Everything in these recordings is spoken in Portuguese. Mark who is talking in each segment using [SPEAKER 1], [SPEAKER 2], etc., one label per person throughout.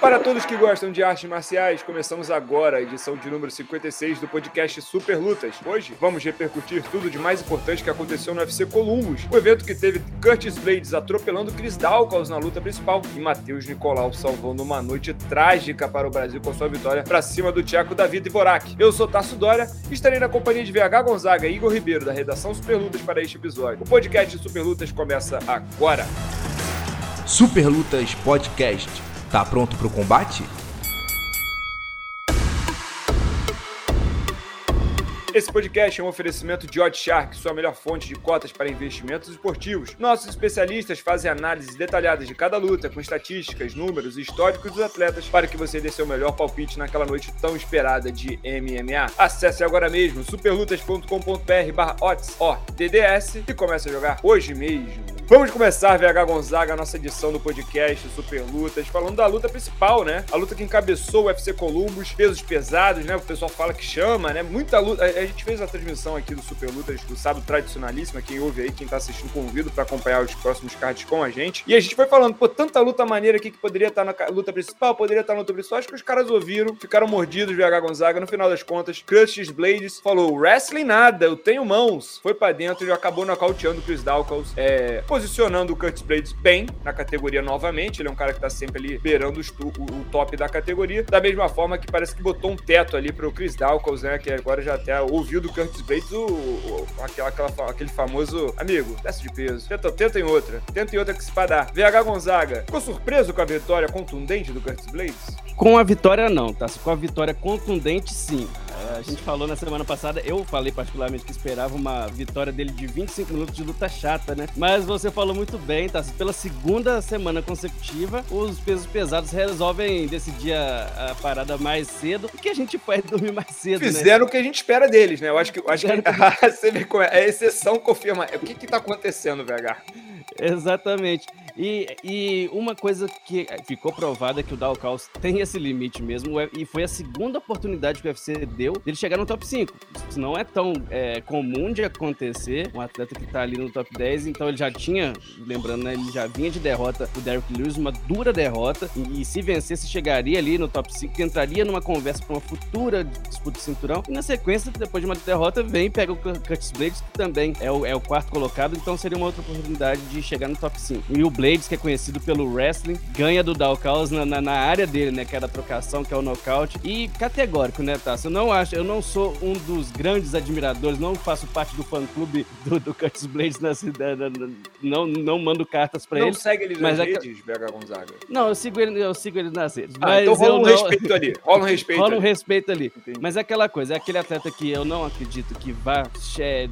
[SPEAKER 1] Para todos que gostam de artes marciais, começamos agora a edição de número 56 do podcast Super Lutas. Hoje vamos repercutir tudo de mais importante que aconteceu no UFC Columbus, o evento que teve Curtis Blades atropelando Chris Dawkins na luta principal e Matheus Nicolau salvando uma noite trágica para o Brasil com sua vitória para cima do Tcheco David Dvorak. Eu sou Tasso Dória e estarei na companhia de VH Gonzaga e Igor Ribeiro da redação Super Lutas para este episódio. O podcast Super Lutas começa agora.
[SPEAKER 2] Super Lutas Podcast Tá pronto para o combate?
[SPEAKER 1] Esse podcast é um oferecimento de Oddshark, sua melhor fonte de cotas para investimentos esportivos. Nossos especialistas fazem análises detalhadas de cada luta, com estatísticas, números e históricos dos atletas, para que você dê seu melhor palpite naquela noite tão esperada de MMA. Acesse agora mesmo superlutas.com.br barra odds, e comece a jogar hoje mesmo. Vamos começar, VH Gonzaga, a nossa edição do podcast Super Lutas, falando da luta principal, né? A luta que encabeçou o UFC Columbus, pesos pesados, né? O pessoal fala que chama, né? Muita luta. A gente fez a transmissão aqui do Super Lutas do sábado tradicionalíssimo. Quem ouve aí, quem tá assistindo, convido para acompanhar os próximos cards com a gente. E a gente foi falando, pô, tanta luta maneira aqui que poderia estar tá na luta principal, poderia estar tá na luta principal. Acho que os caras ouviram, ficaram mordidos, VH Gonzaga. No final das contas, Curtis Blades falou: wrestling nada, eu tenho mãos. Foi para dentro e acabou nocauteando o Chris Dawkins, é, posicionando o Curtis Blades bem na categoria novamente. Ele é um cara que tá sempre ali beirando o, o, top da categoria. Da mesma forma que parece que botou um teto ali pro Chris Dawkins, né? Que agora já até ouviu do Curtis Blades o, o aquela, aquela, aquele famoso amigo, desce de peso. Tenta, tenta em outra. Tenta em outra que se dar. VH Gonzaga, ficou surpreso com a vitória contundente do Curtis Blades?
[SPEAKER 3] Com a vitória não, tá? Com a vitória contundente, sim. É, a gente falou na semana passada, eu falei particularmente que esperava uma vitória dele de 25 minutos de luta chata, né? Mas você falou muito bem, tá? Pela segunda semana consecutiva, os pesos pesados resolvem decidir a, a parada mais cedo, porque a gente pode dormir mais cedo,
[SPEAKER 1] né? Fizeram né? o que a gente espera deles, né? Eu acho que, acho que, que... vê como é, a exceção confirma. O que que tá acontecendo, VH?
[SPEAKER 3] Exatamente. E, e uma coisa que ficou provada é que o Dalcaus tem esse limite mesmo, e foi a segunda oportunidade que o UFC deu dele chegar no top 5. Isso não é tão é, comum de acontecer, um atleta que tá ali no top 10, então ele já tinha, lembrando, né, ele já vinha de derrota do Derrick Lewis, uma dura derrota, e, e se vencesse, chegaria ali no top 5, entraria numa conversa para uma futura disputa de cinturão, e na sequência, depois de uma derrota, vem e pega o Curtis Blades, que também é o, é o quarto colocado, então seria uma outra oportunidade de chegar no top 5. E o Blades, que é conhecido pelo wrestling, ganha do Dalcaus na, na, na, área dele, né? Que é a trocação, que é o nocaute. E categórico, né, Tassi? Eu não acho, eu não sou um dos grandes admiradores, não faço parte do fã-clube do, do Curtis Blades na cidade, não, não mando cartas pra
[SPEAKER 1] não
[SPEAKER 3] ele.
[SPEAKER 1] Não segue ele nas é redes, é... BH Gonzaga?
[SPEAKER 3] Não, eu sigo ele, eu sigo ele nas redes.
[SPEAKER 1] Ah, então rola um não... respeito ali, rola um respeito
[SPEAKER 3] Rola um respeito ali. Entendi. Mas é aquela coisa, é aquele atleta que eu não acredito que vá é,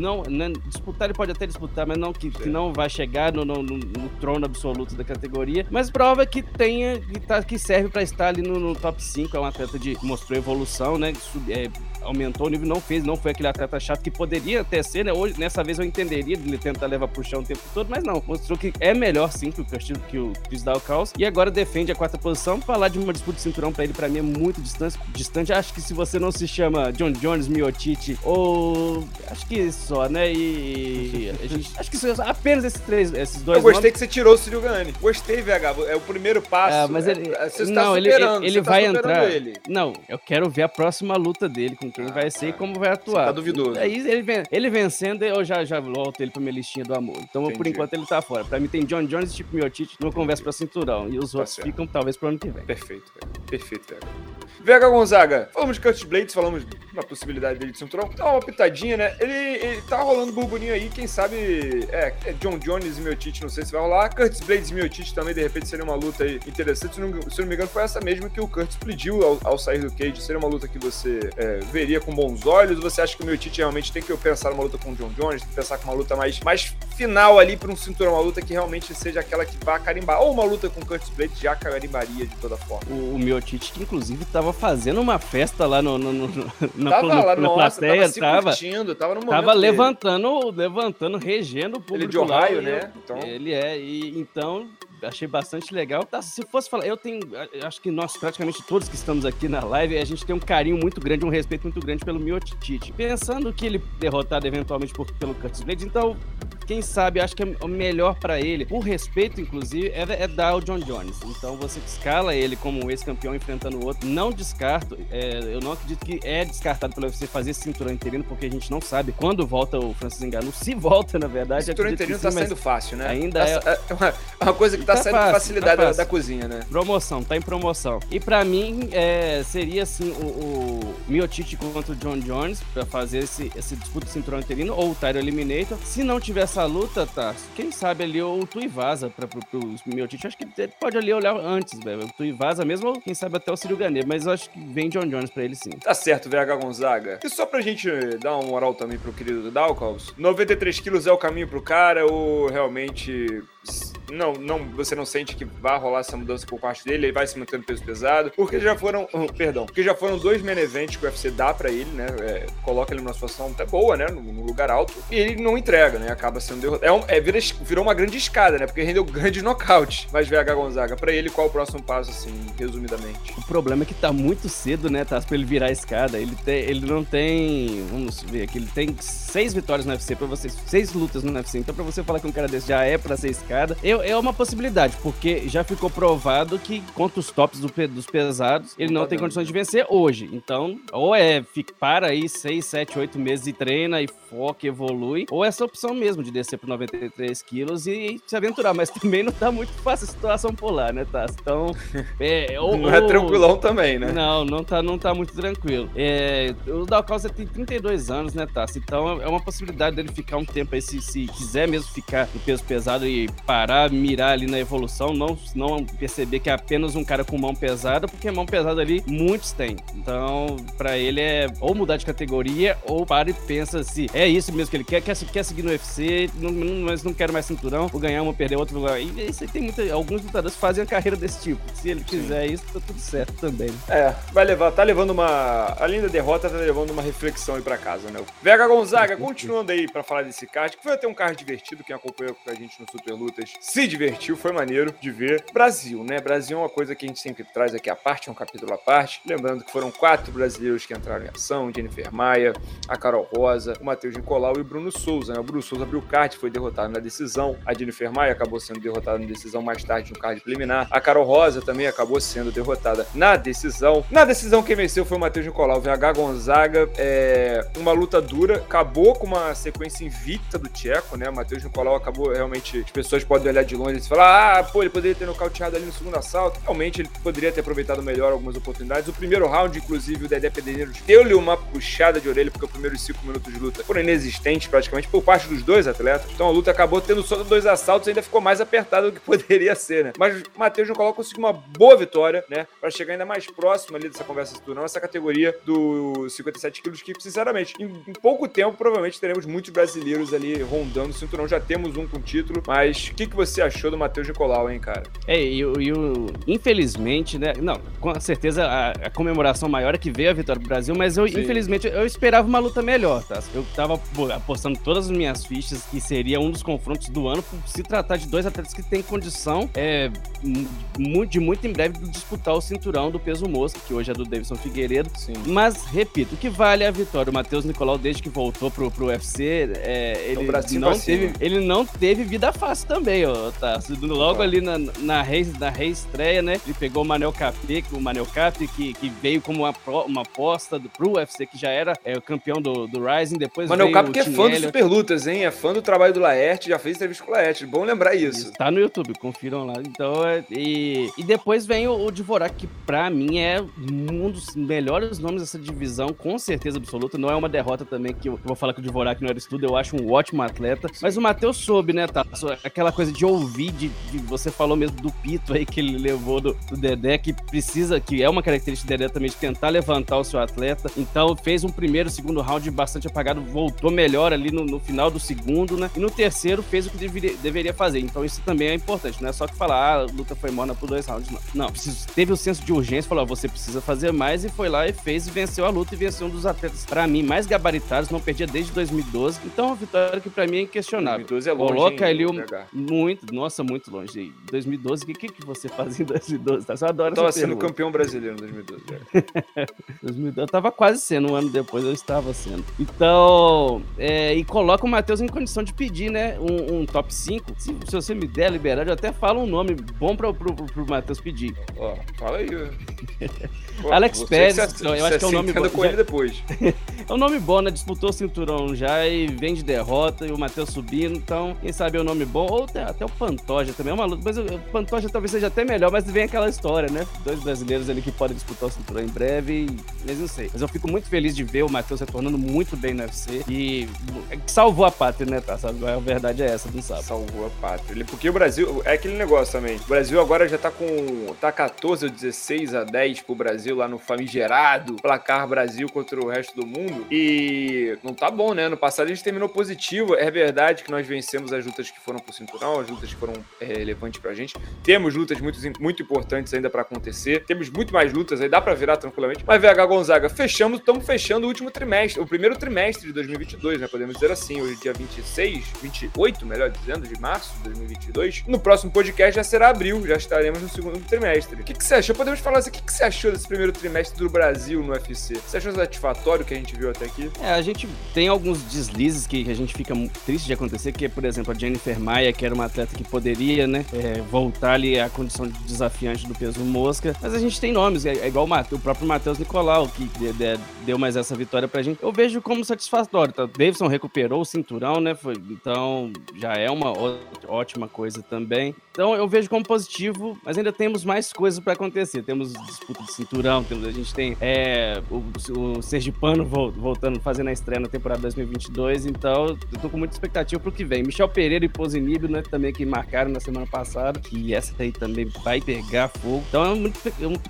[SPEAKER 3] não, não, disputar ele pode até disputar, mas não que, que não vai chegar no, no, no, trono absoluto da categoria. Mas prova que tenha que, tá, que serve para estar ali no, no, top 5. É um atleta de mostrou evolução, né? Sub, é, aumentou o nível, não fez, não foi aquele atleta chato que poderia até ser, né? Hoje, nessa vez eu entenderia ele tentar levar pro chão o tempo todo, mas não. Mostrou que é melhor sim que o Castilho, que o Chris Dalcaus. E agora defende a quarta posição. Falar de uma disputa de cinturão pra ele, pra mim, é muito distante. distante. Acho que se você não se chama John Jones, Miotite ou. Acho que só, né? E. Gente, acho que apenas esses três, esses dois.
[SPEAKER 1] Eu gostei nomes. que você tirou o Ciro Gani. Gostei, VH. É o primeiro passo. É,
[SPEAKER 3] mas ele. É, você não, ele, ele, ele tá vai entrar. Ele. Não, eu quero ver a próxima luta dele com quem ah, vai ser e como vai atuar. Você
[SPEAKER 1] tá duvidoso.
[SPEAKER 3] Aí ele, ele vencendo, eu já, já volto ele pra minha listinha do amor. Então, Entendi. por enquanto, ele tá fora. Pra mim tem John Jones e Chip Miotite numa conversa pra cinturão. E os tá outros certo. ficam, talvez, pro ano que vem.
[SPEAKER 1] Perfeito, velho. Perfeito, velho. Vega Gonzaga, falamos de Curtis Blades, falamos na possibilidade dele de cinturão. Dá uma pitadinha, né? Ele, ele tá rolando burburinho aí, quem sabe. É, é John Jones e Miotite, não sei se vai rolar. Curtis Blades e Miotite também, de repente, seria uma luta aí interessante. Se não, se não me engano, foi essa mesma que o Curtis pediu ao, ao sair do cage. Seria uma luta que você é, veria com bons olhos? Ou você acha que o Miotite realmente tem que pensar numa luta com o John Jones, tem que pensar com uma luta mais, mais final ali para um cinturão, uma luta que realmente seja aquela que vá carimbar? Ou uma luta com o Curtis Blades já carimbaria de toda forma?
[SPEAKER 3] O, o Miotite, que inclusive tava fazendo uma festa lá no, no, no
[SPEAKER 1] na, tava no, lá, na nossa, plateia, tava,
[SPEAKER 3] tava, tava, no tava levantando, levantando, regendo o público.
[SPEAKER 1] Ele de Ohio, né?
[SPEAKER 3] Então... Ele é, e então achei bastante legal. Tá, se fosse falar, eu tenho, acho que nós praticamente todos que estamos aqui na live, a gente tem um carinho muito grande, um respeito muito grande pelo Miotite. Pensando que ele derrotado eventualmente por, pelo Curtis Blades, então quem sabe, acho que é o melhor para ele, por respeito, inclusive, é, é dar o John Jones. Então você escala ele como um ex-campeão enfrentando o outro. Não descarto, é, eu não acredito que é descartado pelo UFC fazer esse cinturão interino, porque a gente não sabe quando volta o Francis Ngannou. Se volta, na verdade. O
[SPEAKER 1] cinturão interino tá saindo fácil, né?
[SPEAKER 3] Ainda
[SPEAKER 1] tá, é... é uma, uma, coisa que tá, tá saindo fácil, facilidade tá da, da, cozinha, né?
[SPEAKER 3] Promoção, tá em promoção. E para mim, é, seria assim o, o Miotite contra o John Jones para fazer esse, esse disputa cinturão interino ou o Tyro Eliminator. Se não tiver essa luta, tá? Quem sabe ali o Tuivasa para pros Miotite. Acho que ele pode ali olhar antes, velho. O Tuivasa mesmo, ou quem sabe até o Ciro. Mas eu acho que vem John Jones para ele sim.
[SPEAKER 1] Tá certo, VH Gonzaga. E só pra gente dar uma moral também pro querido Dalkaus, 93 quilos é o caminho pro cara ou realmente não, não, você não sente que vai rolar essa mudança por parte dele, ele vai se mantendo peso pesado, porque já foram, perdão, porque já foram dois main events que o UFC dá para ele, né, é, coloca ele numa situação até boa, né, no, lugar alto, e ele não entrega, né, acaba sendo derrotado. É, um, é vira, virou uma grande escada, né, porque rendeu grande nocaute. Mas VH Gonzaga, para ele, qual o próximo passo, assim, resumidamente?
[SPEAKER 3] O problema é que tá muito cedo, né, tá, pra ele virar a escada, ele, tem, ele não tem, vamos ver aqui, ele tem seis vitórias no UFC para você, seis lutas no UFC, então para você falar que um cara desse já é para ser escada, eu, é uma possibilidade, porque já ficou provado que contra os tops do, dos pesados, ele não, não tá tem dando. condições de vencer hoje. Então, ou é fica, para aí 6, 7, 8 meses e treina e foca, evolui, ou essa opção mesmo de descer por 93 quilos e se aventurar. Mas também não tá muito fácil a situação por lá, né, Tassi? Então,
[SPEAKER 1] é, ou, não é tranquilão também, né?
[SPEAKER 3] Não, não tá, não tá muito tranquilo. É, o Dalcausa tem 32 anos, né, Tassi? Então é uma possibilidade dele ficar um tempo aí, se, se quiser mesmo ficar no peso pesado e parar, mirar ali na evolução, não, não perceber que é apenas um cara com mão pesada, porque mão pesada ali muitos têm. Então, para ele é ou mudar de categoria ou para e pensa se é isso mesmo que ele quer, quer, quer seguir no UFC, não, não, mas não quero mais cinturão, vou ganhar uma, perder outro lugar. E isso tem muita, alguns lutadores fazem a carreira desse tipo. Se ele quiser Sim. isso, tá tudo certo também.
[SPEAKER 1] É, vai levar, tá levando uma. Além da derrota, tá levando uma reflexão aí pra casa, né? Vega Gonzaga, continuando aí pra falar desse card, que foi até um card divertido, quem acompanhou com a gente no Super Lutas se divertiu, foi maneiro de ver. Brasil, né? Brasil é uma coisa que a gente sempre traz aqui à parte, é um capítulo à parte. Lembrando que foram quatro brasileiros que entraram em ação: Jennifer Maia, a Carol Rosa, o Matheus Nicolau e o Bruno Souza, né? O Bruno Souza abriu o card, foi derrotado na decisão. A Jennifer Maia acabou sendo derrotada na decisão mais tarde no card preliminar. A Carol Rosa também acabou sendo derrotada na decisão. Na decisão, quem venceu foi o Matheus Nicolau. VH Gonzaga, é uma luta dura, acabou com uma sequência invicta do Tcheco, né? O Matheus Nicolau acabou realmente. As pessoas podem olhar de longe e falar: ah, pô, ele poderia ter nocauteado ali no segundo assalto. Realmente, ele poderia ter aproveitado melhor algumas oportunidades. O primeiro round, inclusive, o Dedé Pederneiros deu-lhe uma puxada de orelha, porque os primeiros cinco minutos de luta foram inexistentes praticamente por parte dos dois atletas. Então a luta acabou tendo só dois assaltos e ainda ficou mais apertada do que poderia ser, né? Mas o Matheus Nicolau conseguiu uma boa vitória, né? Para chegar ainda mais próximo ali dessa conversa de turno, essa categoria dos 57 quilos, que, sinceramente, em, em, pouco tempo, provavelmente teremos muitos brasileiros ali rondando o cinturão. Já temos um com título, mas o que, que você achou do Matheus Nicolau, hein, cara?
[SPEAKER 3] É, e, e o, infelizmente, né? Não, com certeza a, a, comemoração maior é que veio a vitória do Brasil, mas eu, Sim. infelizmente, eu esperava uma luta melhor, tá? Eu tava apostando todas as minhas fichas que seria um dos confrontos do ano, por se tratar de dois atletas que têm condição é, de muito em breve disputar o cinturão do peso mosca, que hoje é do Davidson Figueiredo. Sim. Mas, repito, o que vale a vitória? O Matheus Nicolau, desde que voltou pro, pro UFC, é, ele, não teve, ele não teve vida fácil também, ó, tá? Logo ali na, na, rei, na reestreia, né? Ele pegou o Manel Capê, o Manel Capê, que, que veio como uma, uma aposta do, pro UFC, que já era é, o campeão do, do Rising. Depois
[SPEAKER 1] Manel Capê, que é fã do Super Lutas, hein? É fã do trabalho do Laerte, já fez entrevista com o Laerte. Bom lembrar isso.
[SPEAKER 3] Tá no YouTube, confiram lá. Então, é, e, e depois vem o, o Dvorak, que pra mim é um dos melhores nomes dessa divisão, com certeza absoluta. Não é uma derrota também que eu, eu vou falar que o Dvorak não era estudo, eu acho um ótimo atleta. Mas o Matheus soube, né, tá? Aquela coisa de ouvir, de, de você falou mesmo do pito aí que ele levou do, do, Dedé, que precisa, que é uma característica do Dedé também, de tentar levantar o seu atleta. Então fez um primeiro, segundo round bastante apagado, voltou melhor ali no, no final do segundo, né? E no terceiro fez o que deveria, deveria fazer. Então isso também é importante, não é só que falar, ah, a luta foi morna por dois rounds, não. Não, teve o senso de urgência, falou, você precisa fazer mais, e foi lá e fez e venceu a luta e venceu um dos atletas, para mim, mais gabaritados, não perdia desde 2012. Então, a vitória que para mim é inquestionável. 2012 é longe, Coloca hein, ali o. Muito, nossa, muito longe. 2012, o que, que você fazia em 2012? Tá? Eu adoro
[SPEAKER 1] eu tava sendo pergunta. campeão brasileiro em 2012.
[SPEAKER 3] 2012. Eu tava quase sendo, um ano depois eu estava sendo. Então, é, e coloca o Matheus em condição de pedir, né? Um, um top 5. Se, se, você me der a liberdade, eu até falo um nome bom pro, pro, pro, pro Matheus pedir.
[SPEAKER 1] Ó, fala aí.
[SPEAKER 3] Pô, Alex Pérez, eu acho que é um nome
[SPEAKER 1] bom. com ele depois.
[SPEAKER 3] é um nome bom, né? Disputou o cinturão já e vem de derrota e o Matheus subindo, então, quem sabe é um nome bom. Ou até, até o Pantoja também é uma luta, mas o Pantoja talvez seja até melhor, mas vem aquela história, né? Dois brasileiros ali que podem disputar o cinturão em breve, mas não sei. Mas eu fico muito feliz de ver o Matheus retornando muito bem no UFC e salvou a pátria, né, tá? Sabe? A verdade é essa, não sabe?
[SPEAKER 1] Salvou a pátria. Porque o Brasil, é aquele negócio também. O Brasil agora já tá com. tá 14 ou 16 a 10 pro Brasil lá no famigerado placar Brasil contra o resto do mundo. E não tá bom, né? No passado a gente terminou positivo. É verdade que nós vencemos as lutas que foram pro cinturão, as lutas que foram é, relevantes pra gente. Temos lutas muito, muito importantes ainda para acontecer. Temos muito mais lutas aí, dá para virar tranquilamente. Mas VH Gonzaga, fechamos, estamos fechando o último trimestre, o primeiro trimestre de 2022, né? Podemos dizer assim, hoje dia 26, 28, melhor dizendo, de março de 2022. No próximo podcast já será abril, já estaremos no segundo trimestre. O que, que você achou? Podemos falar assim, o que, que você achou desse primeiro trimestre do Brasil no UFC? Você achou satisfatório o que a gente viu até aqui?
[SPEAKER 3] É, a gente tem alguns deslizes que a gente fica triste de acontecer, que é, por exemplo, a Jennifer Maia, que era uma atleta que poderia, né, é, voltar ali à condição de desafiante do peso mosca, mas a gente tem nomes, é, é igual o, o próprio Matheus Nicolau, que de, de, deu mais essa vitória pra gente. Eu vejo como satisfatório, tá? Davidson recuperou o cinturão, né, foi, então já é uma ótima coisa também. Então eu vejo como positivo, mas ainda temos mais coisas para acontecer. Temos disputa de cinturão, temos, a gente tem é, o, o Sergipano voltando, fazendo a estreia na temporada 2022, então eu tô com muita expectativa pro que vem. Michel Pereira e Posinibio, né, também que marcaram na semana passada, que essa aí também vai pegar fogo. Então é muito,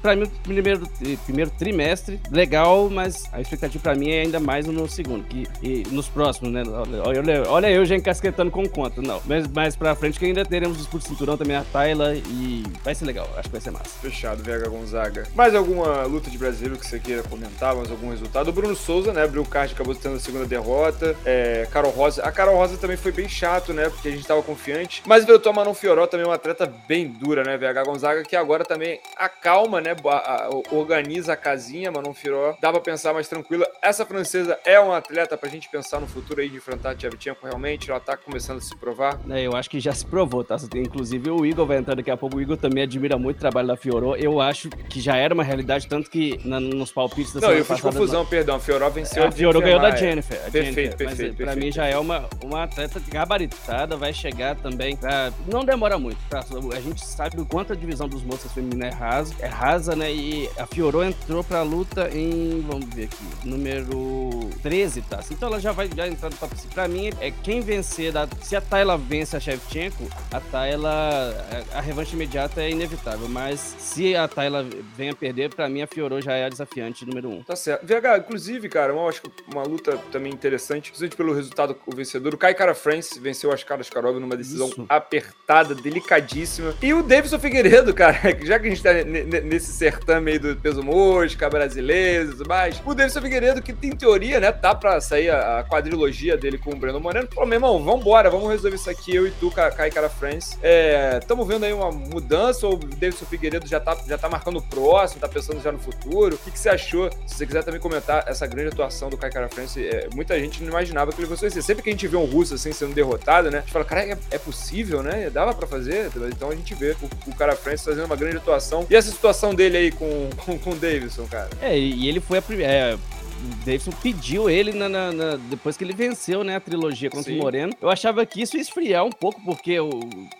[SPEAKER 3] pra mim, o primeiro, primeiro trimestre, legal, mas a expectativa pra mim é ainda mais no segundo, que, e nos próximos, né, olha, olha eu já encasquetando com conta, não, mas mais pra frente que ainda teremos disputa de cinturão também a Tayla e vai ser legal, acho que vai ser massa.
[SPEAKER 1] Fechado, VH Gonzaga. Mais alguma luta de brasileiro que você queira comentar, mais algum resultado? O Bruno Souza, né, abriu o card, acabou tendo a segunda derrota. É, Carol Rosa, a Carol Rosa também foi bem chato, né, porque a gente tava confiante. Mas veio tomar Manon Fioró também uma atleta bem dura, né, VH Gonzaga, que agora também acalma, né, organiza a casinha, Manon Fioró. Dá pra pensar mais tranquila. Essa francesa é uma atleta pra gente pensar no futuro aí de enfrentar a Tchevchenko realmente, ela tá começando a se provar.
[SPEAKER 3] É, eu acho que já se provou, tá? Inclusive o Igor vai entrar daqui a pouco. O Igor também admira muito o trabalho da Fioró. Eu acho que já era uma realidade, tanto que na, nos palpites da
[SPEAKER 1] Não, eu fiz confusão, perdão. A Fioró venceu a,
[SPEAKER 3] a Fioró ganhou da Jennifer.
[SPEAKER 1] perfeito, Jennifer. perfeito. Mas,
[SPEAKER 3] perfeito, pra mim já é uma, uma atleta gabaritada, vai chegar também. Pra... Não demora muito, tá? A gente sabe o quanto a divisão dos moças feminina é rasa, é rasa, né? E a Fioró entrou pra luta em, vamos ver aqui, número 13, tá? Então ela já vai já entrar no top 5. Pra mim, é quem vencer, da... se a Tayla vence a Shevchenko, a Tayla, a revanche imediata é inevitável, mas se a Tayla venha perder, pra mim a Fioró já é a desafiante número 1. Um.
[SPEAKER 1] Tá certo. VH, inclusive, cara, eu acho que uma luta também interessante, principalmente pelo resultado o vencedor, o Kai Cara France venceu as caras Karov numa decisão Isso. Apertada, delicadíssima. E o Davidson Figueiredo, cara, já que a gente tá nesse certame aí do peso mosca, brasileiro e tudo mais, o Davidson Figueiredo, que em teoria, né, tá pra sair a quadrilogia dele com o Breno Moreno, falou, meu irmão, vambora, vamos resolver isso aqui, eu e tu, Kai Cara France. É, vendo aí uma mudança ou o Davidson Figueiredo já tá, já tá marcando o próximo, tá pensando já no futuro? O que, que você achou? Se você quiser também comentar essa grande atuação do Kai Cara France, é, muita gente não imaginava que ele fosse ser. Sempre que a gente vê um russo assim sendo derrotado, né? A gente fala, cara, é, é possível, né? Dava para fazer. Então a gente vê o, o cara France fazendo uma grande atuação. E essa situação dele aí com, com, com o Davidson, cara?
[SPEAKER 3] É, e ele foi a primeira. É Davidson pediu ele na, na, na, depois que ele venceu, né, a trilogia contra Sim. o Moreno. Eu achava que isso ia esfriar um pouco, porque o,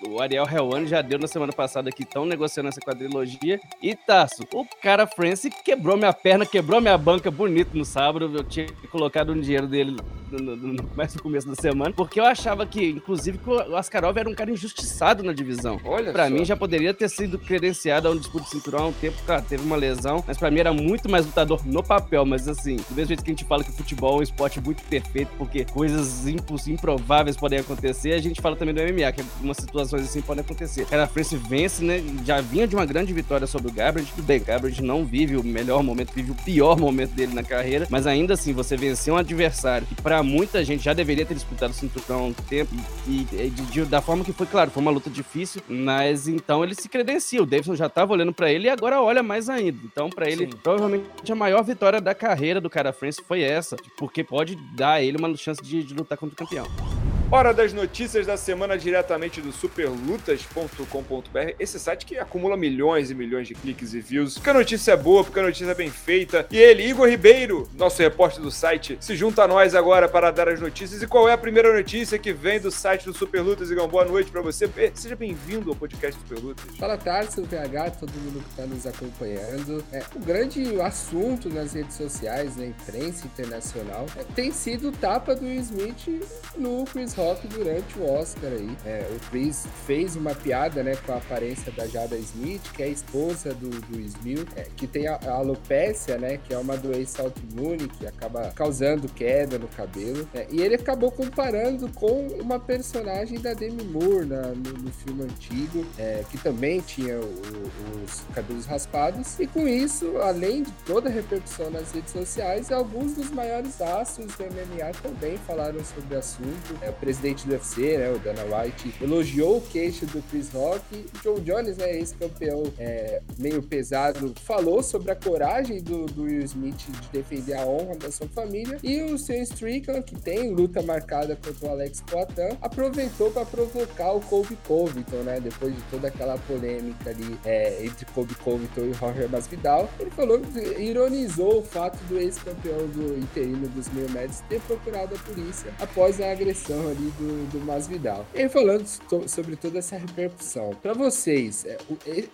[SPEAKER 3] o Ariel Helwani já deu na semana passada que estão negociando essa quadrilogia. E Taço, o cara Francis quebrou minha perna, quebrou minha banca bonito no sábado. Eu tinha colocado um dinheiro dele no, no, mais no começo da semana, porque eu achava que, inclusive, que o Askarov era um cara injustiçado na divisão. Olha pra só. mim, já poderia ter sido credenciado a um disputa de cinturão há um tempo, cara, teve uma lesão, mas pra mim era muito mais lutador no papel, mas assim, Do mesmo jeito que a gente fala que o futebol é um esporte muito perfeito, porque coisas improváveis podem acontecer, a gente fala também do MMA, que umas situações assim podem acontecer. Cara, a France vence, né? Já vinha de uma grande vitória sobre o Gabriel. Tudo bem, o Gabriel não vive o melhor momento, vive o pior momento dele na carreira, mas ainda assim, você vencer um adversário que para muita gente já deveria ter disputado o cinturão há um tempo e, e de, de, da forma que foi, claro, foi uma luta difícil, mas então ele se credencia. O Davidson já tava olhando para ele e agora olha mais ainda. Então, para ele, Sim. provavelmente a maior vitória da carreira do cara France foi essa, porque pode dar a ele uma chance de, de lutar contra o campeão.
[SPEAKER 1] Hora das notícias da semana diretamente do superlutas.com.br, esse site que acumula milhões e milhões de cliques e views. Porque a notícia é boa, porque a notícia é bem feita. E ele, Igor Ribeiro, nosso repórter do site, se junta a nós agora para dar as notícias. E qual é a primeira notícia que vem do site do Superlutas? Igor, boa noite para você. Seja bem-vindo ao podcast Superlutas.
[SPEAKER 4] Fala, Tarso, PH, todo mundo que está nos acompanhando. É, o grande assunto nas redes sociais, na imprensa internacional, é, tem sido o tapa do Smith no Chris Durante o Oscar aí. É, o Chris fez uma piada, né, com a aparência da Jada Smith, que é a esposa do, do Smith, é, que tem a, a, alopecia, né, que é uma doença autoimune que acaba causando queda no cabelo. É, e ele acabou comparando com uma personagem da Demi Moore na, no, no, filme antigo, é, que também tinha o, os cabelos raspados. E com isso, além de toda a repercussão nas redes sociais, alguns dos maiores astros do MMA também falaram sobre o assunto. É, presidente do UFC, né, o Dana White, elogiou o queixo do Chris Rock. Joe Jones, né, ex-campeão é, meio pesado, falou sobre a coragem do, do, Will Smith de defender a honra da sua família. E o Sean Strickland, que tem luta marcada contra o Alex Poitin, aproveitou para provocar o Colby Covington, né, depois de toda aquela polêmica ali é, entre Colby Covington e Jorge Masvidal. Ele falou, ironizou o fato do ex-campeão do interino dos meio médios ter procurado a polícia após a agressão ali do, do Masvidal. E falando sobre toda essa repercussão, para vocês, é,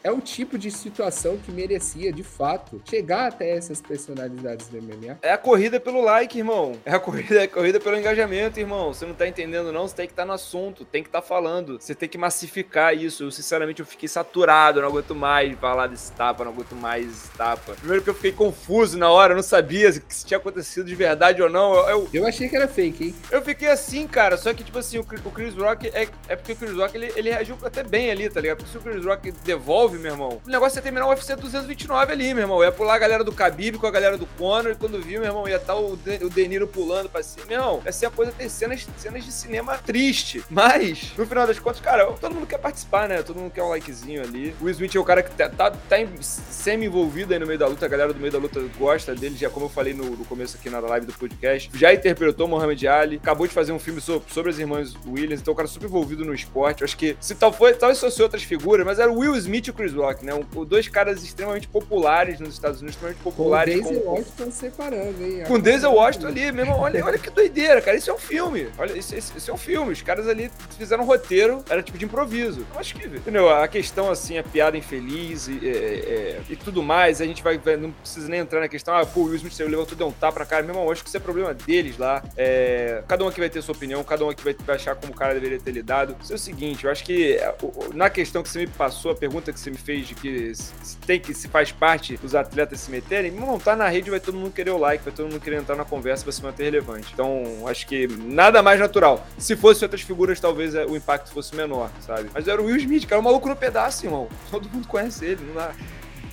[SPEAKER 4] é o tipo de situação que merecia, de fato, chegar até essas personalidades do MMA?
[SPEAKER 1] É a corrida pelo like, irmão. É a corrida, é a corrida pelo engajamento, irmão. Você não tá entendendo, não. Você tem que estar tá no assunto, tem que estar tá falando. Você tem que massificar isso. Eu, sinceramente, eu fiquei saturado. Não aguento mais falar desse tapa, não aguento mais desse tapa. Primeiro que eu fiquei confuso na hora, eu não sabia se tinha acontecido de verdade ou não. Eu,
[SPEAKER 4] eu, eu achei que era fake, hein?
[SPEAKER 1] Eu fiquei assim, cara. Só que, tipo assim, o, Chris Rock é, é porque o Chris Rock ele, ele reagiu até bem ali, tá ligado? Porque se o Chris Rock devolve, meu irmão, o negócio é terminar o UFC 229 ali, meu irmão. Ia pular a galera do Khabib com a galera do Conor, e quando viu, meu irmão, ia estar tá o, De, o Deniro pulando pra cima. Meu irmão, essa é a coisa ter cenas, cenas de cinema triste. Mas, no final das contas, cara, todo mundo quer participar, né? Todo mundo quer um likezinho ali. O Smith é o cara que tá, tá, tá semi-envolvido aí no meio da luta, a galera do meio da luta gosta dele, já como eu falei no, no começo aqui na live do podcast. Já interpretou Mohamed Ali, acabou de fazer um filme sobre, sobre as irmãs Williams, então o cara super envolvido no esporte. Eu acho que se tal foi, talvez fosse outras figuras, mas era o Will Smith e o Chris Rock, né? Um, dois caras extremamente populares nos Estados Unidos, extremamente populares.
[SPEAKER 4] Com o Denzel Washington separando, hein?
[SPEAKER 1] Com o Denzel Washington ali, mesmo. Olha, olha que doideira, cara. Isso é um filme. Olha, isso, isso, isso é um filme. Os caras ali fizeram um roteiro, era tipo de improviso. Eu acho que, entendeu? A questão, assim, a piada infeliz e, é, é, e tudo mais, a gente vai, vai, não precisa nem entrar na questão, ah, pô, o Will Smith saiu, levantou, deu um tapa pra cara. Meu irmão, acho que isso é problema deles lá. É, cada um aqui vai ter sua opinião, cada um aqui vai, achar como o cara deveria ter lidado. Isso é o seguinte, eu acho que é, na questão que você me passou, a pergunta que você me fez de que se tem que se faz parte dos atletas se meterem, não tá na rede, vai todo mundo querer o like, vai todo mundo querer entrar na conversa para se manter relevante. Então, acho que nada mais natural. Se fosse outras figuras, talvez é, o impacto fosse menor, sabe? Mas era o Will Smith, cara, o maluco no pedaço, irmão. Todo mundo conhece ele, não dá.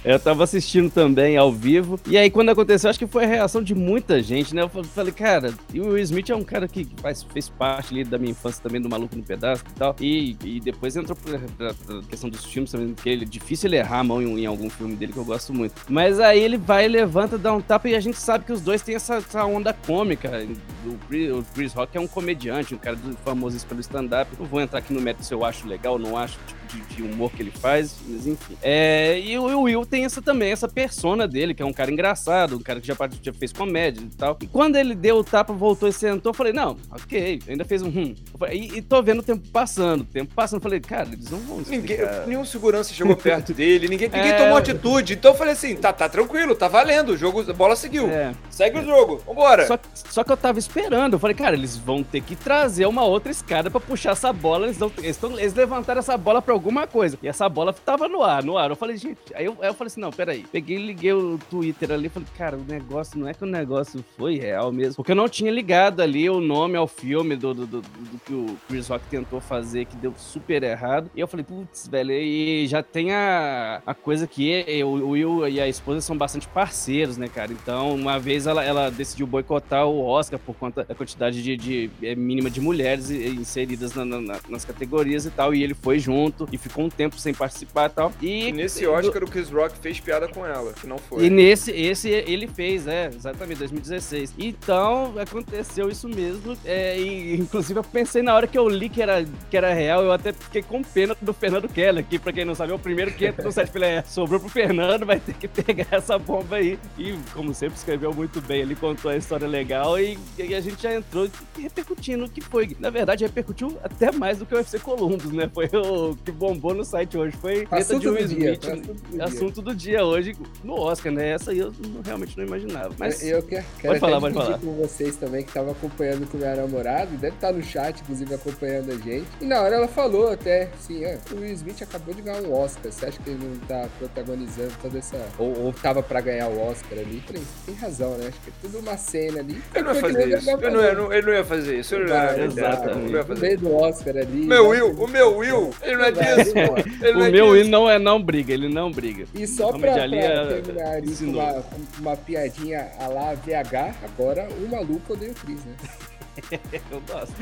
[SPEAKER 3] Eu tava assistindo também ao vivo. E aí, quando aconteceu, acho que foi a reação de muita gente, né? Eu falei, cara, e o Will Smith é um cara que faz, fez parte ali da minha infância também do Maluco no Pedaço e tal. E, e depois entrou pra, pra, questão dos filmes também, que ele é difícil ele errar a mão em, em, algum filme dele que eu gosto muito. Mas aí ele vai, levanta, dá um tapa e a gente sabe que os dois têm essa, essa onda cômica. O Chris, o Chris Rock é um comediante, um cara famoso pelo stand-up. Não vou entrar aqui no método se eu acho legal ou não acho, tipo de, de, humor que ele faz, mas enfim. É, e o Will tem essa também, essa persona dele, que é um cara engraçado, um cara que já, já fez comédia e tal. E quando ele deu o tapa, voltou e sentou, eu falei, não, ok, ainda fez um hum. E, e tô vendo o tempo passando, o tempo passando. Eu falei, cara, eles não vão
[SPEAKER 1] ninguém, Nenhum segurança chegou perto dele, ninguém, ninguém é... tomou atitude. Então eu falei assim, tá, tá tranquilo, tá valendo, o jogo, a bola seguiu. É. Segue o jogo, vambora.
[SPEAKER 3] Só, só que eu tava esperando, eu falei, cara, eles vão ter que trazer uma outra escada pra puxar essa bola, eles, vão, eles, tão, eles levantaram essa bola pra alguma coisa. E essa bola tava no ar, no ar. Eu falei, gente, aí eu, aí eu falei, assim, não, peraí. Peguei liguei o Twitter ali, falei, cara, o negócio, não é que o negócio foi real mesmo. Porque eu não tinha ligado ali o nome ao filme do, do, do, do que o Chris Rock tentou fazer, que deu super errado. E eu falei, putz, velho, e já tem a, a coisa que o Will e a esposa são bastante parceiros, né, cara? Então, uma vez ela, ela decidiu boicotar o Oscar por conta da quantidade de, de é, mínima de mulheres inseridas na, na, nas categorias e tal, e ele foi junto e ficou um tempo sem participar e tal. E,
[SPEAKER 1] e nesse Oscar do... o Chris Rock fez piada com ela, que não foi.
[SPEAKER 3] E nesse, esse ele fez, é, exatamente, 2016. Então, aconteceu isso mesmo, é, e inclusive eu pensei na hora que eu li que era, que era real, eu até fiquei com pena do Fernando Keller, que pra quem não sabe é o primeiro que entra no site, falei, é, sobrou pro Fernando, vai ter que pegar essa bomba aí. E, como sempre, escreveu muito bem, ele contou a história legal e, e a gente já entrou repercutindo o que foi. Na verdade, repercutiu até mais do que o UFC Columbus, né? Foi o que bombou no site hoje. Foi
[SPEAKER 4] treta de Will Smith.
[SPEAKER 3] Assunto do, assunto do dia hoje no Oscar, né? Essa aí eu realmente não imaginava. Mas
[SPEAKER 4] eu quero, quero
[SPEAKER 3] pode falar, pode falar.
[SPEAKER 4] com vocês também, que tava acompanhando com o meu namorado, deve estar no chat, inclusive, acompanhando a gente. E na hora ela falou até, assim, ah, o Will Smith acabou de ganhar um Oscar, você acha que ele não tá protagonizando toda essa... Ou, ou tava pra ganhar o Oscar ali? Falei, tem razão, né? Acho que é tudo uma cena ali.
[SPEAKER 1] Ele não ia fazer isso. Ele não, ia, ele não ia fazer isso. Ele não ia,
[SPEAKER 3] Exatamente. Não ia
[SPEAKER 4] fazer do Oscar ali.
[SPEAKER 1] Meu Will, o meu Will, ele não é
[SPEAKER 3] Ele o meu Will não é não briga, ele não briga.
[SPEAKER 4] E só pra, pra terminar isso, uma, uma piadinha a lá VH, agora o maluco odeia o Chris, né?
[SPEAKER 3] eu gosto.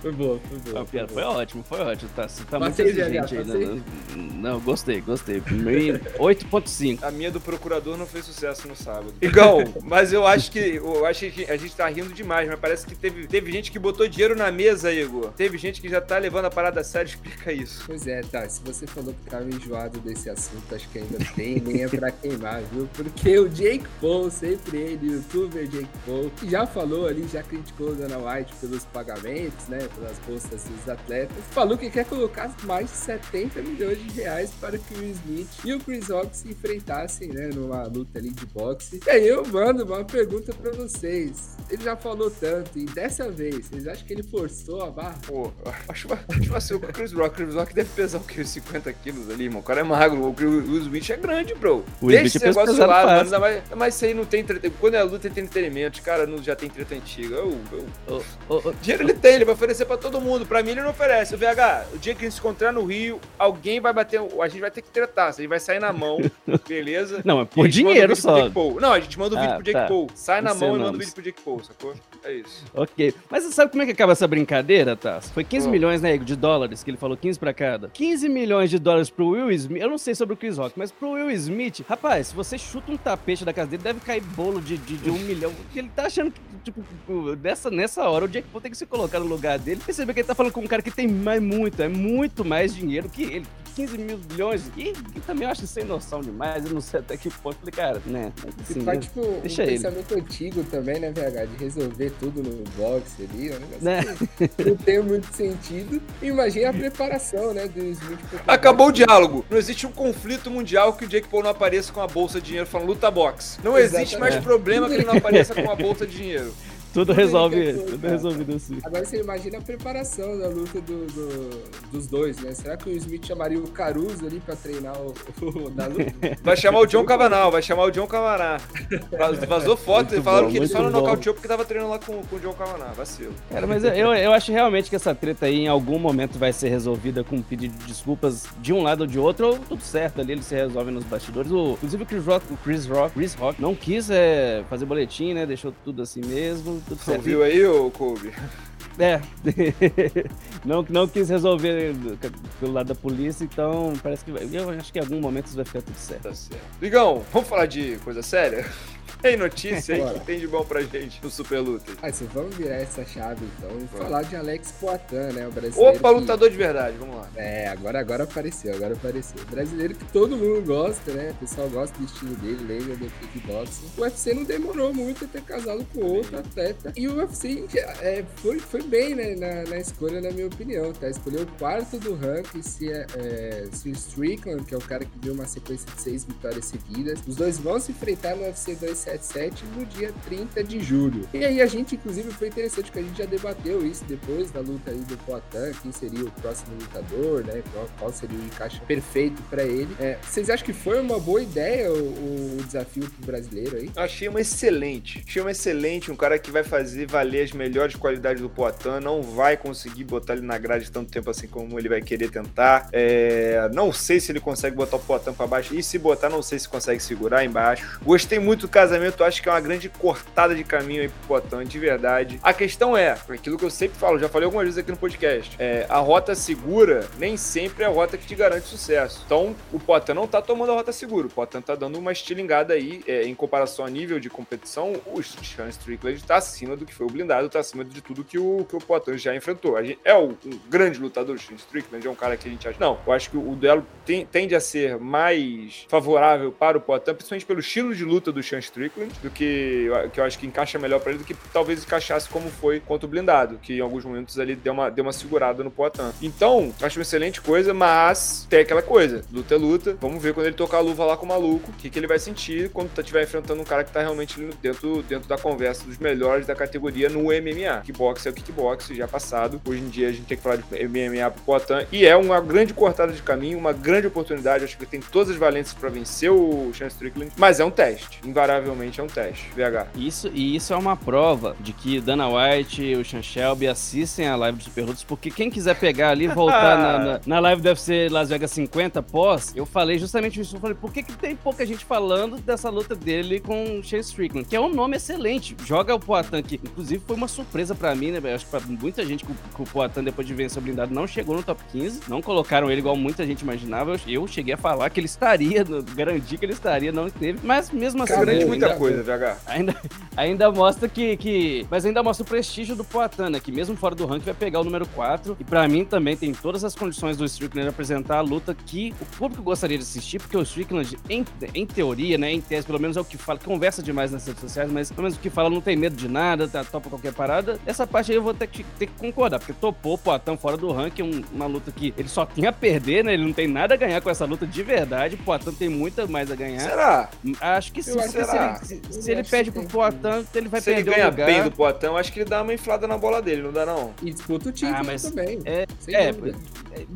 [SPEAKER 4] Foi boa, foi boa.
[SPEAKER 3] Foi, foi ótimo, foi ótimo. Tá, você tá muito inteligente ainda. Não, não, gostei, gostei. 8.5.
[SPEAKER 1] A minha do procurador não fez sucesso no sábado. Igual, mas eu acho que eu acho que a gente tá rindo demais, mas parece que teve, teve gente que botou dinheiro na mesa, Igor. Teve gente que já tá levando a parada a sério, explica isso.
[SPEAKER 4] Pois é, tá. Se você falou que tava enjoado desse assunto, acho que ainda tem nem é pra queimar, viu? Porque o Jake Paul, sempre ele, o youtuber Jake Paul, já falou ali, já criticou o Dana White pelos pagamentos, né, pelas bolsas dos atletas, falou que quer colocar mais de 70 milhões de reais para que o Smith e o Chris Rock se enfrentassem, né, numa luta ali de boxe. E aí eu mando uma pergunta para vocês. Ele já falou tanto, e dessa vez, vocês acham que ele forçou a barra?
[SPEAKER 1] Pô, acho, acho assim, o Chris Rock, o Chris Rock deve pesar o que? 50 quilos ali, mano. O cara é magro, o, o Smith é grande, bro.
[SPEAKER 3] O Deixa esse negócio de lado,
[SPEAKER 1] mano. Mas, mas isso aí não tem Quando é luta, tem entretenimento. Cara, não, já tem treta antiga. Eu, eu, Oh, oh, oh. Dinheiro ele tem, ele vai oferecer pra todo mundo. Pra mim ele não oferece. O VH, o dia que a gente se encontrar no Rio, alguém vai bater. A gente vai ter que tretar. A gente vai sair na mão, beleza?
[SPEAKER 3] Não, é por dinheiro só.
[SPEAKER 1] Não, a gente manda o um vídeo ah, pro Jake tá. Paul. Sai na mão e manda o vídeo pro Jake Paul, sacou? É isso.
[SPEAKER 3] Ok. Mas você sabe como é que acaba essa brincadeira, tá? Foi 15 oh. milhões, né, de dólares, que ele falou 15 pra cada. 15 milhões de dólares pro Will Smith. Eu não sei sobre o Chris Rock, mas pro Will Smith, rapaz, se você chuta um tapete da casa dele, deve cair bolo de, de, de um milhão. Ele tá achando que, tipo, nessa, nessa hora, o Jake Paul tem que se colocar no lugar dele. Perceber que ele tá falando com um cara que tem mais muito, é muito mais dinheiro que ele. 15 mil milhões. E, e também eu acho sem noção demais. Eu não sei até que ponto. Falei, cara, né?
[SPEAKER 4] Assim, faz, né? tipo, Deixa um ele. pensamento antigo também, né, VH? De resolver tudo no boxe ali. Um né? não tem muito sentido. Imagina a preparação, né? Do Smith
[SPEAKER 1] Acabou o diálogo. Não existe um conflito mundial que o Jake Paul não apareça com a bolsa de dinheiro falando luta boxe. Não Exatamente. existe mais problema que ele não apareça com a bolsa de dinheiro.
[SPEAKER 3] Tudo resolve, tudo resolvido assim.
[SPEAKER 4] Agora você imagina a preparação da luta do, do, dos dois, né? Será que o Smith chamaria o Caruso ali pra treinar o, o da luta?
[SPEAKER 1] Vai chamar o John Cavanal, vai chamar o John Cavanal. Vazou foto e falaram bom, que ele só não nocauteou porque tava treinando lá com, com o John Cavanal. Vacilo.
[SPEAKER 3] Cara, mas eu, eu acho realmente que essa treta aí em algum momento vai ser resolvida com um pedido de desculpas de um lado ou de outro, ou tudo certo ali, ele se resolve nos bastidores. O, inclusive o Chris Rock, o Chris Rock, Chris Rock não quis é, fazer boletim, né? Deixou tudo assim mesmo tudo certo.
[SPEAKER 1] Viu aí, ô Kobe?
[SPEAKER 3] É, não, não quis resolver pelo lado da polícia, então parece que vai. Eu acho que em algum momento isso vai ficar tudo certo. Tá certo.
[SPEAKER 1] Ligão, vamos falar de coisa séria? Tem notícia aí que tem de bom pra gente no Super Luta.
[SPEAKER 4] Ah, se vamos virar essa chave então e falar de Alex Poitin, né? O brasileiro.
[SPEAKER 1] Opa, que... lutador de verdade, vamos lá.
[SPEAKER 4] É, agora, agora apareceu, agora apareceu. Brasileiro que todo mundo gosta, né? O pessoal gosta do estilo dele, lembra do kickboxing. O UFC não demorou muito a ter casado com outro atleta. E o UFC é, foi, foi bem, né? Na, na, escolha, na minha opinião, tá? Escolheu o quarto do ranking, se, é, é, se o Strickland, que é o cara que deu uma sequência de seis vitórias seguidas. Os dois vão se enfrentar no UFC 2 277 no dia 30 de julho. E aí a gente, inclusive, foi interessante que a gente já debateu isso depois da luta aí do Poitin, quem seria o próximo lutador, né? Qual, qual seria o encaixe perfeito para ele. É, vocês acham que foi uma boa ideia o, o desafio pro brasileiro aí?
[SPEAKER 1] Achei uma excelente. Achei uma excelente, um cara que vai fazer valer as melhores qualidades do Poitin, não vai conseguir botar ele na grade tanto tempo assim como ele vai querer tentar. É, não sei se ele consegue botar o Poitin para baixo e se botar, não sei se consegue segurar embaixo. Gostei muito do casamento, acho que é uma grande cortada de caminho aí pro Poitin, de verdade. A questão é, aquilo que eu sempre falo, já falei algumas vezes aqui no podcast, é, a rota segura nem sempre é a rota que te garante sucesso. Então, o Poitin não tá tomando a rota segura, o Poitin tá dando uma estilingada aí, é, em comparação a nível de competição, o Sean Strickland tá acima do que foi o blindado, tá acima de tudo que o, que o Poitin já enfrentou. Gente, é o, um grande lutador, o Sean Strickland, é um cara que a gente acha... Não, eu acho que o duelo tem, tende a ser mais favorável para o Poitin, principalmente pelo estilo de luta do Sean Strickland, do que, que eu acho que encaixa melhor para ele do que talvez encaixasse como foi contra o blindado, que em alguns momentos ali deu uma, deu uma segurada no Poitin. Então, acho uma excelente coisa, mas tem aquela coisa, luta é luta, vamos ver quando ele tocar a luva lá com o maluco, o que, que ele vai sentir quando estiver tá, enfrentando um cara que tá realmente dentro, dentro da conversa dos melhores da categoria no MMA. Kickbox é o kickbox, já passado. Hoje em dia a gente tem que falar de MMA pro Poitin, e é uma grande cortada de caminho, uma grande oportunidade, acho que ele tem todas as valências para vencer o Sean Strickland, mas é um teste, invariavelmente é um teste, VH.
[SPEAKER 3] Isso, e isso é uma prova de que Dana White e o Sean Shelby assistem a live do Super Lutas, porque quem quiser pegar ali e voltar na, na, na, live do UFC Las Vegas 50 pós, eu falei justamente isso. Eu falei, por que, que tem pouca gente falando dessa luta dele com o Chase Strickland? Que é um nome excelente. Joga o Poatan, que inclusive foi uma surpresa para mim, né? Acho que pra muita gente que o, Poatan, depois de vencer o blindado, não chegou no top 15. Não colocaram ele igual muita gente imaginava. Eu, cheguei a falar que ele estaria, garanti que ele estaria, não teve. Mas mesmo assim.
[SPEAKER 1] Garante muita coisa, VH.
[SPEAKER 3] Ainda, ainda mostra que, que. Mas ainda mostra o prestígio do Poatan, né? Que mesmo fora do ranking vai pegar o número 4. E para mim também tem todas as condições do Strickland apresentar a luta que o público gostaria de assistir, porque o Strickland, em, em teoria, né, em tese, pelo menos é o que fala, conversa demais nas redes sociais, mas pelo menos o que fala não tem medo de nada, tá, topa qualquer parada. Essa parte aí eu vou ter que, ter que concordar, porque topou o Poatão fora do ranking, um, uma luta que ele só tinha a perder, né? Ele não tem nada a ganhar com essa luta de verdade. O Poatão tem muito mais a ganhar.
[SPEAKER 1] Será?
[SPEAKER 3] Acho que sim. Acho se, se, se ele pede pro Poatão, ele vai
[SPEAKER 1] se
[SPEAKER 3] perder
[SPEAKER 1] ele ganha
[SPEAKER 3] o lugar.
[SPEAKER 1] bem do Poatão, acho que ele dá uma inflada na bola dele, não dá não?
[SPEAKER 4] E disputa o título ah, mas também.
[SPEAKER 3] É, é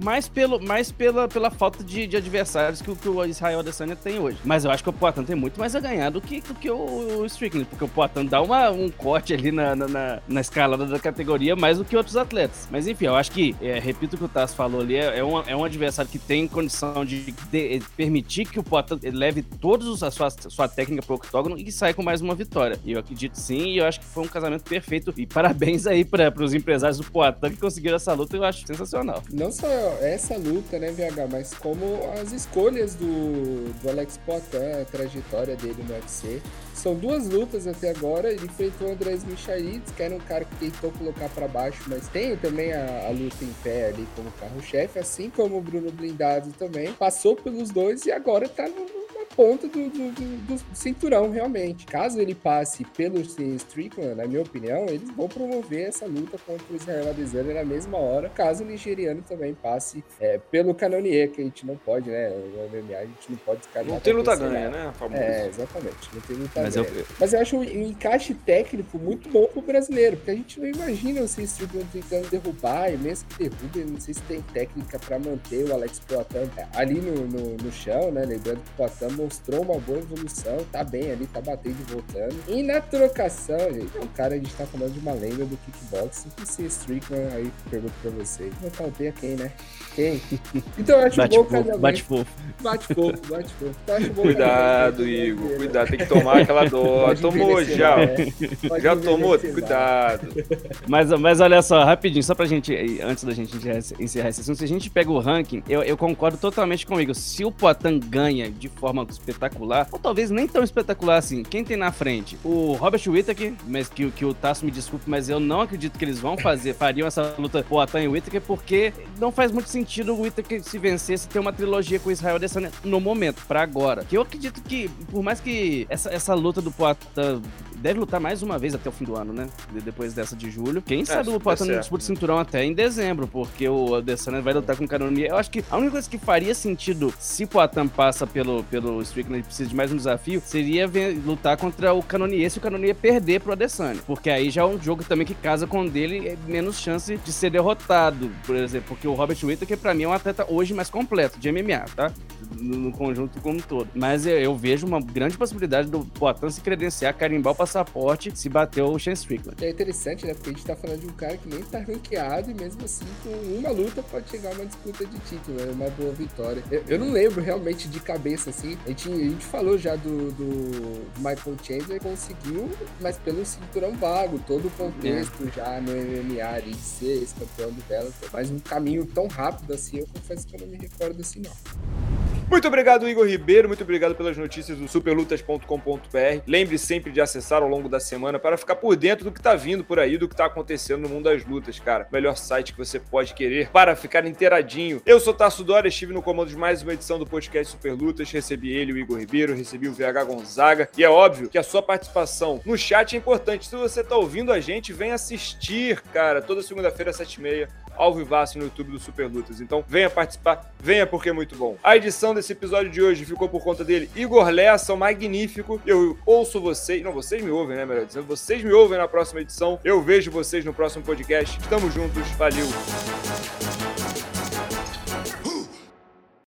[SPEAKER 3] mais, pelo, mais pela, pela falta de, de adversários que, que o Israel Adesanya tem hoje. Mas eu acho que o Poatan tem muito mais a ganhar do que, do que o, o Strickland, porque o Poatan dá uma, um corte ali na, na, na, na, escalada da categoria mais do que outros atletas. Mas enfim, eu acho que, é, repito o que o Tass falou ali, é, é, um, é um adversário que tem condição de, de permitir que o Poatan leve todos a sua, sua técnica pro octógono e saia com mais uma vitória. Eu acredito sim, e eu acho que foi um casamento perfeito. E parabéns aí para os empresários do Poatan que conseguiram essa luta, eu acho sensacional.
[SPEAKER 4] Não só essa luta, né, VH, mas como as escolhas do, do Alex Poitin, a trajetória dele no UFC. São duas lutas até agora. Ele enfrentou o Andrés Michalides, que era um cara que tentou colocar para baixo, mas tem também a, a, luta em pé ali como carro-chefe, assim como o Bruno Blindado também. Passou pelos dois e agora tá no, ponta do, do, do, do, cinturão, realmente. Caso ele passe pelo Strickland, na minha opinião, eles vão promover essa luta contra o Israel Adesanya na mesma hora, caso o nigeriano também passe é, pelo Canonier, que a gente não pode, né? O MMA a gente não pode
[SPEAKER 1] ficar... Não tem luta ganha, né?
[SPEAKER 4] Famoso. É, exatamente. Não tem luta Mas ganha. Eu... Mas eu acho um encaixe técnico muito bom pro brasileiro, porque a gente não imagina o Strickland tentando derrubar, e mesmo que derrube, não sei se tem técnica para manter o Alex Poitin ali no, no, no chão, né? Lembrando que o Poitin mostrou uma boa evolução, tá bem ali, tá batendo e voltando. E na trocação, gente, um cara, a gente tá falando de uma lenda do kickboxing, que se Strickland aí pergunto pra vocês. Não faltei a quem, né? Quem? Então eu acho bate bom
[SPEAKER 3] casamento. Bate fofo.
[SPEAKER 4] Bate fofo, bate fofo. Então,
[SPEAKER 1] cuidado, Igor, né? cuidado, tem que tomar aquela dor. Tomou já. Né? Já tomou? Cuidado.
[SPEAKER 3] Mas, mas olha só, rapidinho, só pra gente, antes da gente encerrar esse assunto, se a gente pega o ranking, eu, eu concordo totalmente comigo. Se o Poitin ganha de forma espetacular, ou talvez nem tão espetacular assim. Quem tem na frente? O Robert Whittaker, mas que, que o Tasso me desculpe, mas eu não acredito que eles vão fazer, fariam essa luta Poatan e Whittaker, porque não faz muito sentido o Whittaker se vencesse ter uma trilogia com Israel Adesanya no momento, para agora. Que eu acredito que, por mais que essa, essa luta do Poatan deve lutar mais uma vez até o fim do ano, né? Depois dessa de julho. Quem é, sabe o Poatan não disputa cinturão até em dezembro, porque o Adesanya vai lutar com o Canonier. Eu acho que a única coisa que faria sentido se o Poatan passa pelo, pelo Strickland e precisa de mais um desafio, seria ver, lutar contra o Canonier se o Canonier perder pro Adesanya. Porque aí já é um jogo também que casa com o dele, é menos chance de ser derrotado, por exemplo. Porque o Robert Whittaker, pra mim, é um atleta hoje mais completo de MMA, tá? No, no conjunto como um todo. Mas eu, eu, vejo uma grande possibilidade do Poatan se credenciar, carimbar o passaporte se bater o Shane Strickland.
[SPEAKER 4] É interessante, né? Porque a gente tá falando de um cara que nem tá ranqueado e mesmo assim, com uma luta pode chegar a uma disputa de título, né? Uma boa vitória. Eu, eu, não lembro realmente de cabeça, assim. A gente, a gente falou já do, do Michael Chandler, conseguiu, mas pelo cinturão vago, todo o contexto é. já no MMA, de ser esse campeão do Bellator. Mas um caminho tão rápido assim, eu confesso que eu não me recordo assim, não.
[SPEAKER 1] Muito obrigado, Igor Ribeiro. Muito obrigado pelas notícias do superlutas.com.br. Lembre sempre de acessar ao longo da semana para ficar por dentro do que está vindo por aí, do que está acontecendo no mundo das lutas, cara. Melhor site que você pode querer para ficar inteiradinho. Eu sou Tasso Dória, estive no comando de mais uma edição do podcast Superlutas. Recebi ele, o Igor Ribeiro, recebi o VH Gonzaga. E é óbvio que a sua participação no chat é importante. Se você está ouvindo a gente, vem assistir, cara, toda segunda-feira às 7h30 ao no YouTube do Super Lutas. Então venha participar, venha porque é muito bom. A edição desse episódio de hoje ficou por conta dele, Igor Lessa, o magnífico. Eu ouço vocês, não, vocês me ouvem, né, melhor dizendo, vocês me ouvem na próxima edição. Eu vejo vocês no próximo podcast. Estamos juntos, valeu!